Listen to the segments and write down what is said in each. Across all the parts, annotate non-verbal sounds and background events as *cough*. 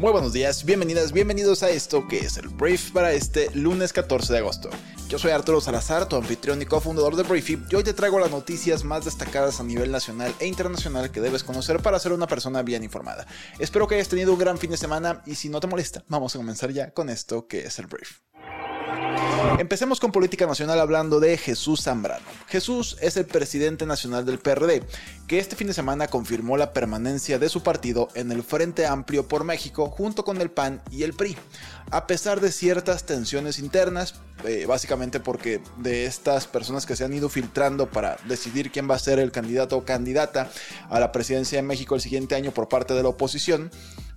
Muy buenos días, bienvenidas, bienvenidos a esto que es el Brief para este lunes 14 de agosto. Yo soy Arturo Salazar, tu anfitrión y cofundador de Briefy, y hoy te traigo las noticias más destacadas a nivel nacional e internacional que debes conocer para ser una persona bien informada. Espero que hayas tenido un gran fin de semana y si no te molesta, vamos a comenzar ya con esto que es el Brief. Empecemos con política nacional hablando de Jesús Zambrano. Jesús es el presidente nacional del PRD, que este fin de semana confirmó la permanencia de su partido en el Frente Amplio por México junto con el PAN y el PRI, a pesar de ciertas tensiones internas, eh, básicamente porque de estas personas que se han ido filtrando para decidir quién va a ser el candidato o candidata a la presidencia de México el siguiente año por parte de la oposición,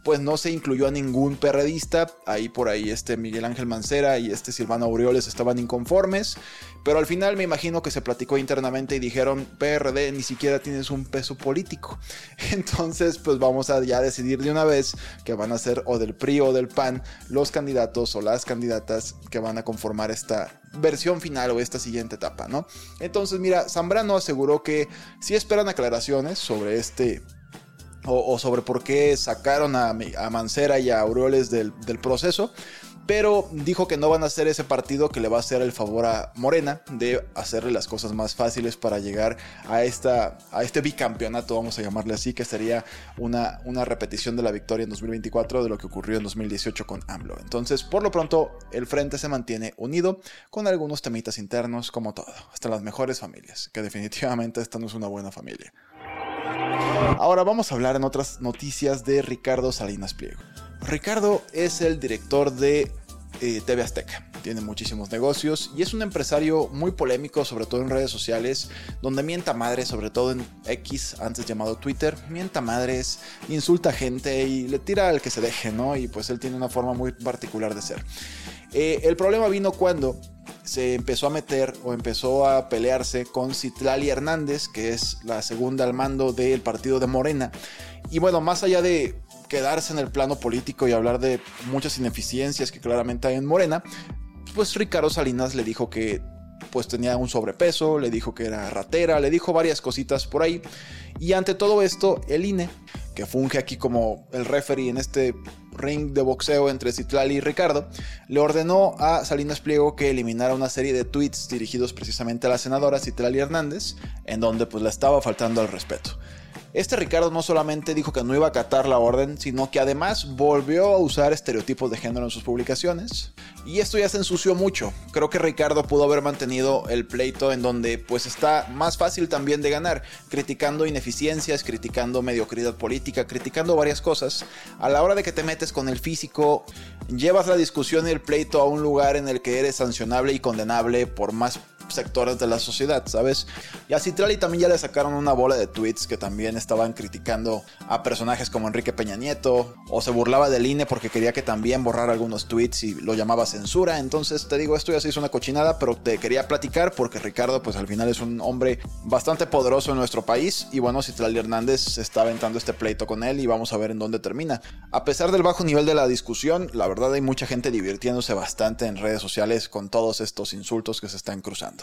pues no se incluyó a ningún perredista. Ahí por ahí este Miguel Ángel Mancera y este Silvano Aureoles estaban inconformes. Pero al final me imagino que se platicó internamente y dijeron, PRD ni siquiera tienes un peso político. *laughs* Entonces pues vamos a ya decidir de una vez que van a ser o del PRI o del PAN los candidatos o las candidatas que van a conformar esta versión final o esta siguiente etapa, ¿no? Entonces mira, Zambrano aseguró que si esperan aclaraciones sobre este o, sobre por qué sacaron a, Mancera y a Aureoles del, proceso. Pero dijo que no van a hacer ese partido que le va a hacer el favor a Morena de hacerle las cosas más fáciles para llegar a, esta, a este bicampeonato, vamos a llamarle así, que sería una, una repetición de la victoria en 2024 de lo que ocurrió en 2018 con AMLO. Entonces, por lo pronto, el frente se mantiene unido con algunos temitas internos, como todo, hasta las mejores familias, que definitivamente esta no es una buena familia. Ahora vamos a hablar en otras noticias de Ricardo Salinas Pliego. Ricardo es el director de eh, TV Azteca. Tiene muchísimos negocios y es un empresario muy polémico, sobre todo en redes sociales, donde mienta madres, sobre todo en X, antes llamado Twitter, mienta madres, insulta a gente y le tira al que se deje, ¿no? Y pues él tiene una forma muy particular de ser. Eh, el problema vino cuando se empezó a meter o empezó a pelearse con Citlali Hernández, que es la segunda al mando del partido de Morena. Y bueno, más allá de quedarse en el plano político y hablar de muchas ineficiencias que claramente hay en Morena, pues Ricardo Salinas le dijo que pues tenía un sobrepeso, le dijo que era ratera, le dijo varias cositas por ahí. Y ante todo esto, el INE, que funge aquí como el referee en este ring de boxeo entre Citlali y Ricardo, le ordenó a Salinas Pliego que eliminara una serie de tweets dirigidos precisamente a la senadora Citlali Hernández, en donde pues le estaba faltando al respeto. Este Ricardo no solamente dijo que no iba a acatar la orden, sino que además volvió a usar estereotipos de género en sus publicaciones. Y esto ya se ensució mucho. Creo que Ricardo pudo haber mantenido el pleito en donde pues está más fácil también de ganar, criticando ineficiencias, criticando mediocridad política, criticando varias cosas. A la hora de que te metes con el físico, llevas la discusión y el pleito a un lugar en el que eres sancionable y condenable por más sectores de la sociedad, ¿sabes? Y a Citrali también ya le sacaron una bola de tweets que también estaban criticando a personajes como Enrique Peña Nieto, o se burlaba del INE porque quería que también borrara algunos tweets y lo llamaba censura. Entonces te digo, esto ya se hizo una cochinada, pero te quería platicar porque Ricardo, pues al final es un hombre bastante poderoso en nuestro país. Y bueno, Citrali Hernández está aventando este pleito con él y vamos a ver en dónde termina. A pesar del bajo nivel de la discusión, la verdad hay mucha gente divirtiéndose bastante en redes sociales con todos estos insultos que se están cruzando.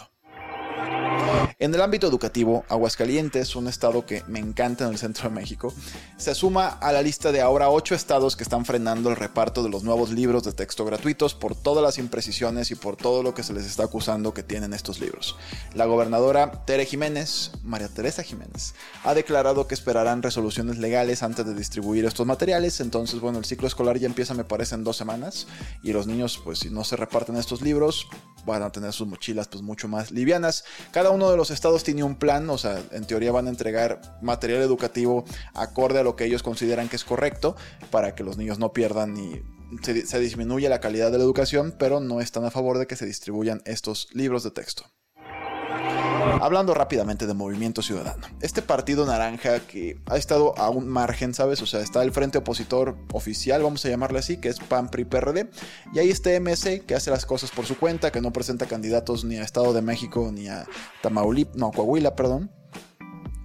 En el ámbito educativo, Aguascalientes, un estado que me encanta en el centro de México, se suma a la lista de ahora ocho estados que están frenando el reparto de los nuevos libros de texto gratuitos por todas las imprecisiones y por todo lo que se les está acusando que tienen estos libros. La gobernadora Tere Jiménez, María Teresa Jiménez, ha declarado que esperarán resoluciones legales antes de distribuir estos materiales. Entonces, bueno, el ciclo escolar ya empieza, me parece, en dos semanas y los niños, pues si no se reparten estos libros, van a tener sus mochilas pues mucho más livianas. Cada uno de los estados tiene un plan, o sea, en teoría van a entregar material educativo acorde a lo que ellos consideran que es correcto para que los niños no pierdan se, se disminuya la calidad de la educación, pero no están a favor de que se distribuyan estos libros de texto. Hablando rápidamente de Movimiento Ciudadano. Este partido naranja que ha estado a un margen, ¿sabes? O sea, está el frente opositor oficial, vamos a llamarle así, que es PAN, PRI, PRD. Y ahí está MC, que hace las cosas por su cuenta, que no presenta candidatos ni a Estado de México ni a Tamaulipas, no, Coahuila, perdón.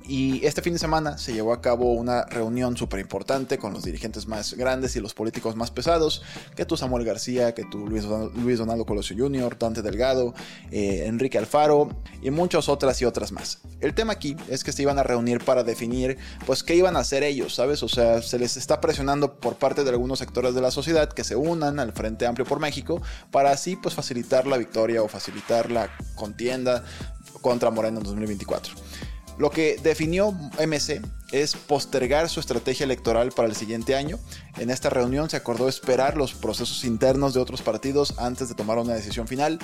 Y este fin de semana se llevó a cabo una reunión súper importante con los dirigentes más grandes y los políticos más pesados, que tú Samuel García, que tú Luis, Luis Donaldo Colosio Jr., Dante Delgado, eh, Enrique Alfaro y muchas otras y otras más. El tema aquí es que se iban a reunir para definir pues qué iban a hacer ellos, ¿sabes? O sea, se les está presionando por parte de algunos sectores de la sociedad que se unan al Frente Amplio por México para así pues facilitar la victoria o facilitar la contienda contra Moreno en 2024. Lo que definió MC es postergar su estrategia electoral para el siguiente año. En esta reunión se acordó esperar los procesos internos de otros partidos antes de tomar una decisión final,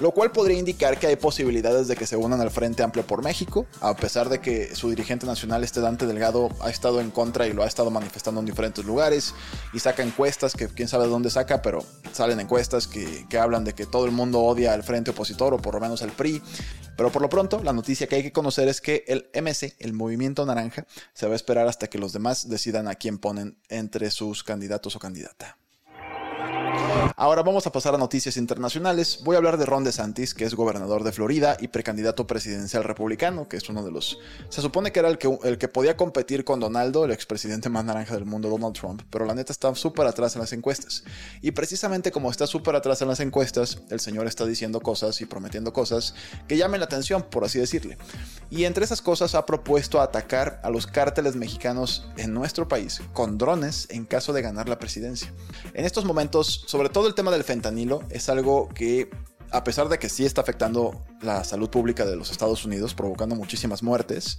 lo cual podría indicar que hay posibilidades de que se unan al Frente Amplio por México, a pesar de que su dirigente nacional, este Dante Delgado, ha estado en contra y lo ha estado manifestando en diferentes lugares y saca encuestas que quién sabe de dónde saca, pero salen encuestas que, que hablan de que todo el mundo odia al Frente Opositor o por lo menos al PRI. Pero por lo pronto, la noticia que hay que conocer es que el MC, el Movimiento Naranja, se va a esperar hasta que los demás decidan a quién ponen entre sus candidatos o candidata. Ahora vamos a pasar a noticias internacionales. Voy a hablar de Ron DeSantis, que es gobernador de Florida y precandidato presidencial republicano, que es uno de los... Se supone que era el que, el que podía competir con Donaldo, el expresidente más naranja del mundo, Donald Trump, pero la neta está súper atrás en las encuestas. Y precisamente como está súper atrás en las encuestas, el señor está diciendo cosas y prometiendo cosas que llamen la atención, por así decirle. Y entre esas cosas ha propuesto atacar a los cárteles mexicanos en nuestro país con drones en caso de ganar la presidencia. En estos momentos, sobre todo el tema del fentanilo es algo que a pesar de que sí está afectando la salud pública de los Estados Unidos, provocando muchísimas muertes,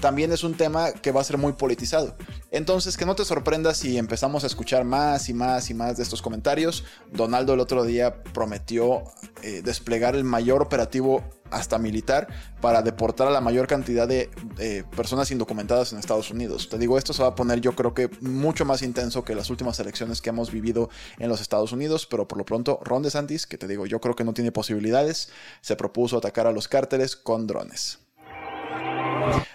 también es un tema que va a ser muy politizado. Entonces, que no te sorprendas si empezamos a escuchar más y más y más de estos comentarios. Donaldo el otro día prometió eh, desplegar el mayor operativo hasta militar para deportar a la mayor cantidad de personas indocumentadas en Estados Unidos. Te digo, esto se va a poner yo creo que mucho más intenso que las últimas elecciones que hemos vivido en los Estados Unidos, pero por lo pronto Ron DeSantis, que te digo, yo creo que no tiene posibilidades, se propuso atacar a los cárteles con drones.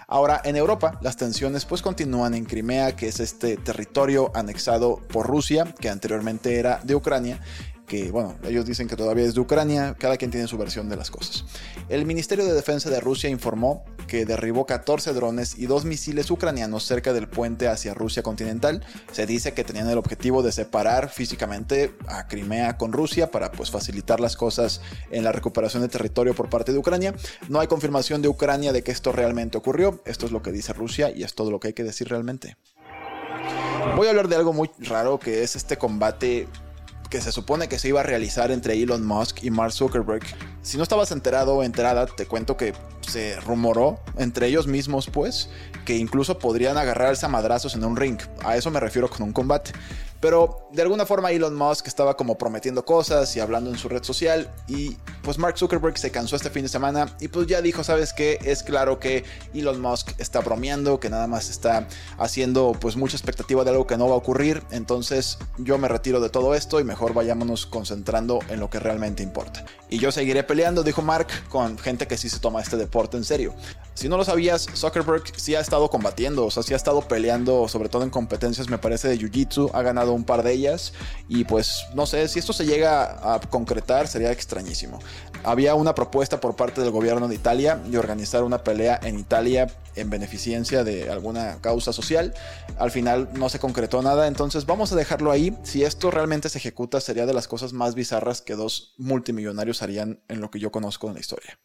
Ahora, en Europa, las tensiones pues continúan en Crimea, que es este territorio anexado por Rusia, que anteriormente era de Ucrania, que, bueno, ellos dicen que todavía es de Ucrania, cada quien tiene su versión de las cosas. El Ministerio de Defensa de Rusia informó que derribó 14 drones y dos misiles ucranianos cerca del puente hacia Rusia continental. Se dice que tenían el objetivo de separar físicamente a Crimea con Rusia para pues facilitar las cosas en la recuperación de territorio por parte de Ucrania. No hay confirmación de Ucrania de que esto realmente ocurrió. Esto es lo que dice Rusia y es todo lo que hay que decir realmente. Voy a hablar de algo muy raro que es este combate que se supone que se iba a realizar entre Elon Musk y Mark Zuckerberg. Si no estabas enterado o enterada, te cuento que se rumoró entre ellos mismos, pues, que incluso podrían agarrarse a madrazos en un ring. A eso me refiero con un combate. Pero de alguna forma Elon Musk estaba como prometiendo cosas y hablando en su red social y pues Mark Zuckerberg se cansó este fin de semana y pues ya dijo, ¿sabes qué? Es claro que Elon Musk está bromeando, que nada más está haciendo pues mucha expectativa de algo que no va a ocurrir, entonces yo me retiro de todo esto y mejor vayámonos concentrando en lo que realmente importa. Y yo seguiré peleando, dijo Mark, con gente que sí se toma este deporte en serio. Si no lo sabías, Zuckerberg sí ha estado combatiendo, o sea, sí ha estado peleando, sobre todo en competencias, me parece, de Jiu-Jitsu, ha ganado un par de ellas y pues no sé, si esto se llega a concretar sería extrañísimo. Había una propuesta por parte del gobierno de Italia de organizar una pelea en Italia en beneficencia de alguna causa social. Al final no se concretó nada, entonces vamos a dejarlo ahí. Si esto realmente se ejecuta, sería de las cosas más bizarras que dos multimillonarios harían en lo que yo conozco en la historia.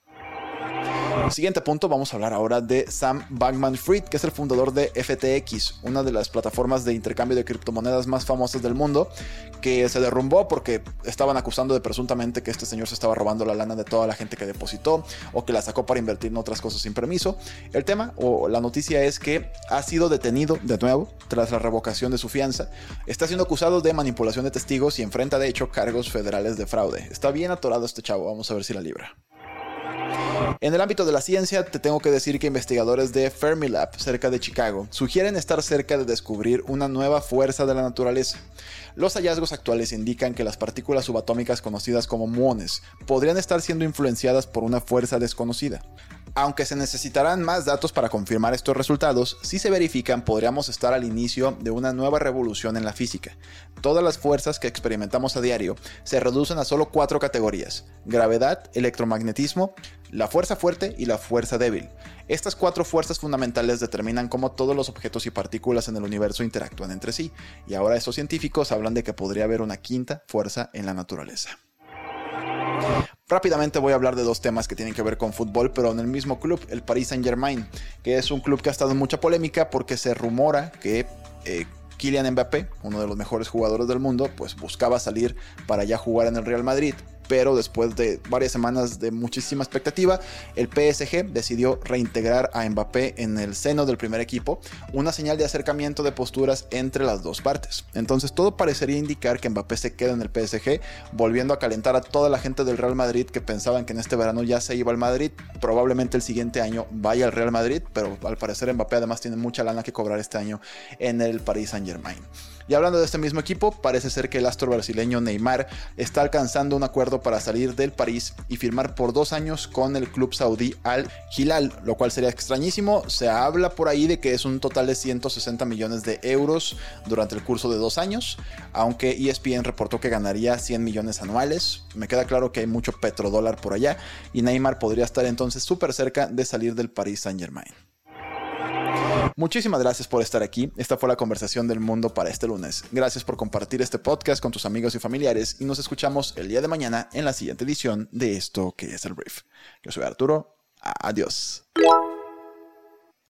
Siguiente punto, vamos a hablar ahora de Sam Bankman Fried, que es el fundador de FTX, una de las plataformas de intercambio de criptomonedas más famosas del mundo, que se derrumbó porque estaban acusando de presuntamente que este señor se estaba robando la lana de toda la gente que depositó o que la sacó para invertir en otras cosas sin permiso. El tema o la noticia es que ha sido detenido de nuevo tras la revocación de su fianza. Está siendo acusado de manipulación de testigos y enfrenta de hecho cargos federales de fraude. Está bien atorado este chavo, vamos a ver si la libra. En el ámbito de la ciencia, te tengo que decir que investigadores de Fermilab, cerca de Chicago, sugieren estar cerca de descubrir una nueva fuerza de la naturaleza. Los hallazgos actuales indican que las partículas subatómicas conocidas como muones podrían estar siendo influenciadas por una fuerza desconocida. Aunque se necesitarán más datos para confirmar estos resultados, si se verifican podríamos estar al inicio de una nueva revolución en la física. Todas las fuerzas que experimentamos a diario se reducen a solo cuatro categorías, gravedad, electromagnetismo, la fuerza fuerte y la fuerza débil. Estas cuatro fuerzas fundamentales determinan cómo todos los objetos y partículas en el universo interactúan entre sí, y ahora estos científicos hablan de que podría haber una quinta fuerza en la naturaleza. Rápidamente voy a hablar de dos temas que tienen que ver con fútbol, pero en el mismo club, el Paris Saint Germain, que es un club que ha estado en mucha polémica porque se rumora que eh, Kylian Mbappé, uno de los mejores jugadores del mundo, pues buscaba salir para ya jugar en el Real Madrid pero después de varias semanas de muchísima expectativa, el PSG decidió reintegrar a Mbappé en el seno del primer equipo, una señal de acercamiento de posturas entre las dos partes. Entonces todo parecería indicar que Mbappé se queda en el PSG, volviendo a calentar a toda la gente del Real Madrid que pensaban que en este verano ya se iba al Madrid, probablemente el siguiente año vaya al Real Madrid, pero al parecer Mbappé además tiene mucha lana que cobrar este año en el Paris Saint Germain. Y hablando de este mismo equipo, parece ser que el astro brasileño Neymar está alcanzando un acuerdo para salir del París y firmar por dos años con el club saudí Al Hilal, lo cual sería extrañísimo. Se habla por ahí de que es un total de 160 millones de euros durante el curso de dos años, aunque ESPN reportó que ganaría 100 millones anuales. Me queda claro que hay mucho petrodólar por allá y Neymar podría estar entonces súper cerca de salir del Paris Saint Germain. Muchísimas gracias por estar aquí. Esta fue la conversación del mundo para este lunes. Gracias por compartir este podcast con tus amigos y familiares y nos escuchamos el día de mañana en la siguiente edición de esto que es el brief. Yo soy Arturo. Adiós.